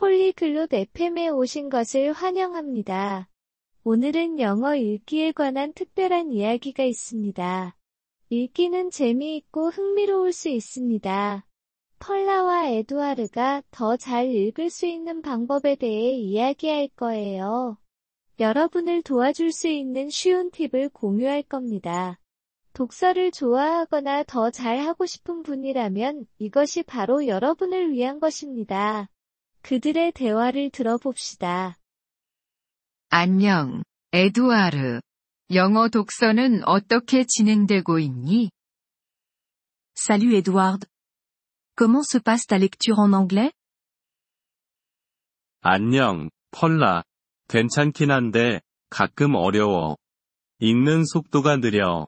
폴리글롯 FM에 오신 것을 환영합니다. 오늘은 영어 읽기에 관한 특별한 이야기가 있습니다. 읽기는 재미있고 흥미로울 수 있습니다. 펄라와 에두아르가 더 잘 읽을 수 있는 방법에 대해 이야기할 거예요. 여러분을 도와줄 수 있는 쉬운 팁을 공유할 겁니다. 독서를 좋아하거나 더 잘하고 싶은 분이라면 이것이 바로 여러분을 위한 것입니다. 그들의 대화를 들어봅시다. 안녕, 에두아르. 영어 독서는 어떻게 진행되고 있니? Salut Edward. Comment se passe ta lecture en anglais 안녕, 펄라. 괜찮긴 한데, 가끔 어려워. 읽는 속도가 느려.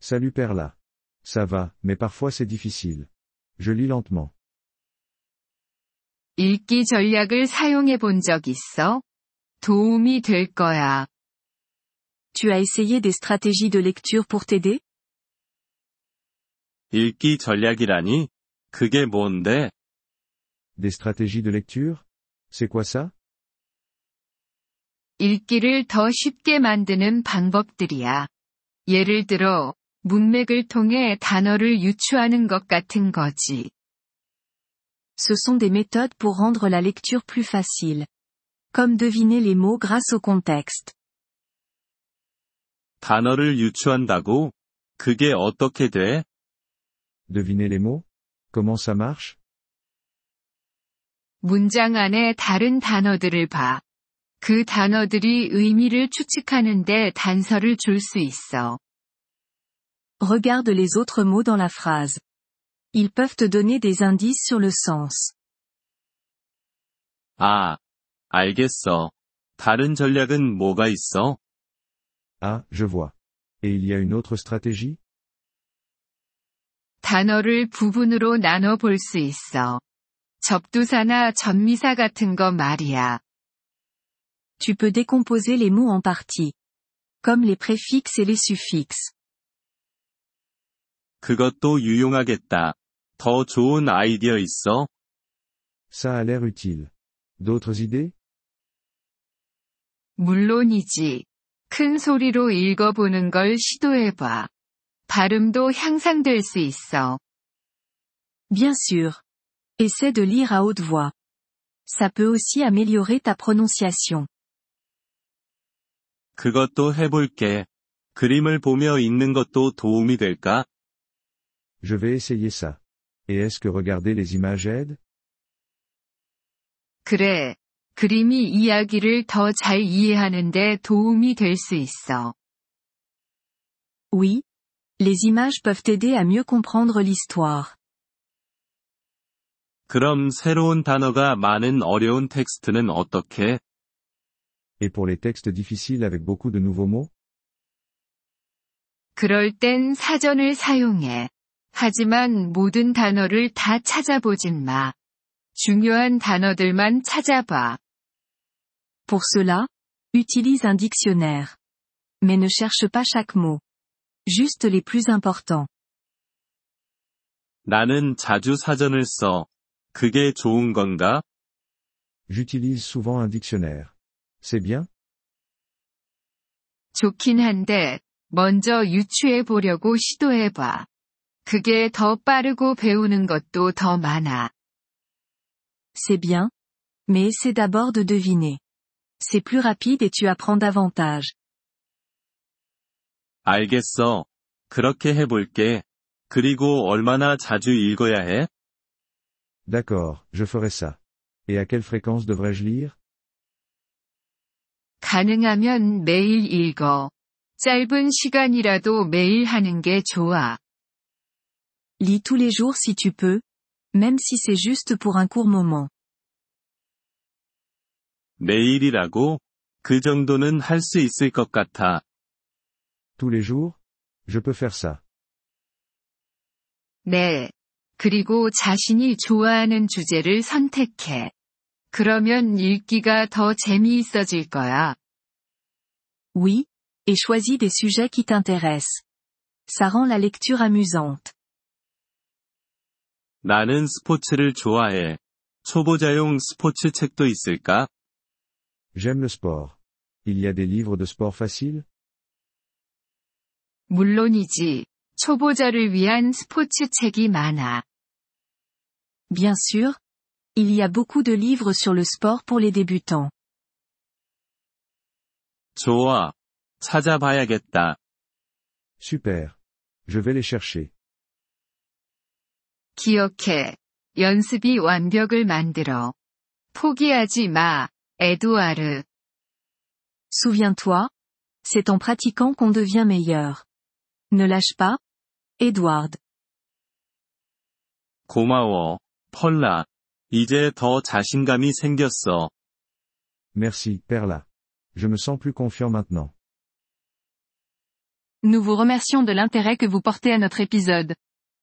Salut Perla. Ça va, mais parfois c'est difficile. Je lis lentement. 읽기 전략을 사용해 본 적 있어? 도움이 될 거야. Tu as essayé des stratégies de lecture pour t'aider 읽기 전략이라니? 그게 뭔데? Des stratégies de lecture C'est quoi ça 읽기를 더 쉽게 만드는 방법들이야. 예를 들어, 문맥을 통해 단어를 유추하는 것 같은 거지. Ce sont des méthodes pour rendre la lecture plus facile. Comme deviner les mots grâce au contexte. 단어를 유추한다고? 그게 어떻게 돼? Devinez les mots Comment ça marche 문장 안에 다른 단어들을 봐. 그 단어들이 의미를 추측하는데 단서를 줄 수 있어. Regarde les autres mots dans la phrase. Ils peuvent te donner des indices sur le sens. 아, 알겠어. 다른 전략은 뭐가 있어? Ah, je vois. Et il y a une autre stratégie 단어를 부분으로 나눠 볼 수 있어. 접두사나 전미사 같은 거 말이야. Tu peux décomposer les mots en parties. Comme les préfixes et les suffixes. 그것도 유용하겠다. 더 좋은 아이디어 있어? Ça a l'air utile. D'autres idées 물론이지. 큰 소리로 읽어보는 걸 시도해봐. 발음도 향상될 수 있어. Bien sûr. Essaie de lire à haute voix. Ça peut aussi améliorer ta prononciation. 그것도 해볼게. 그림을 보며 읽는 것도 도움이 될까? Je vais essayer ça. Et est-ce que regarder les images aide 그래. 그림이 이야기를 더 잘 이해하는데 도움이 될 수 있어. Oui. Les images peuvent t'aider à mieux comprendre l'histoire. 그럼 새로운 단어가 많은 어려운 텍스트는 어떻게? Et pour les textes difficiles avec beaucoup de nouveaux mots 그럴 땐 사전을 사용해. 하지만 모든 단어를 다 찾아보진 마. 중요한 단어들만 찾아봐. Pour cela, utilise un dictionnaire. Mais ne cherche pas chaque mot. Juste les plus importants. 나는 자주 사전을 써. 그게 좋은 건가? J'utilise souvent un dictionnaire. C'est bien 좋긴 한데, 먼저 유추해 보려고 시도해봐. 그게 더 빠르고 배우는 것도 더 많아. C'est bien. Mais essaie d'abord de deviner. C'est plus rapide et tu apprends davantage. 알겠어. 그렇게 해볼게. 그리고 얼마나 자주 읽어야 해? D'accord, je ferai ça. Et à quelle fréquence devrais-je lire 가능하면 매일 읽어. 짧은 시간이라도 매일 하는 게 좋아. Lis tous les jours si tu peux. Même si c'est juste pour un court moment. 매일이라고? 그 정도는 할 수 있을 것 같아. Tous les jours Je peux faire ça. 네. 그리고 자신이 좋아하는 주제를 선택해. 그러면 읽기가 더 재미있어질 거야. Oui. Et choisis des sujets qui t'intéressent. Ça rend la lecture amusante. 나는 스포츠를 좋아해. 초보자용 스포츠 책도 있을까? J'aime le sport. Il y a des livres de sport faciles 물론이지. 초보자를 위한 스포츠 책이 많아. Bien sûr. Il y a beaucoup de livres sur le sport pour les débutants. 좋아. 찾아봐야겠다. Super. Je vais les chercher. 기억해. 연습이 완벽을 만들어. 포기하지 마, 에두아르. Souviens-toi. C'est en pratiquant qu'on devient meilleur. Ne lâche pas. Edward. 고마워, 펄라. 이제 더 자신감이 생겼어. Merci, Perla. Je me sens plus confiant maintenant. Nous vous remercions de l'intérêt que vous portez à notre épisode.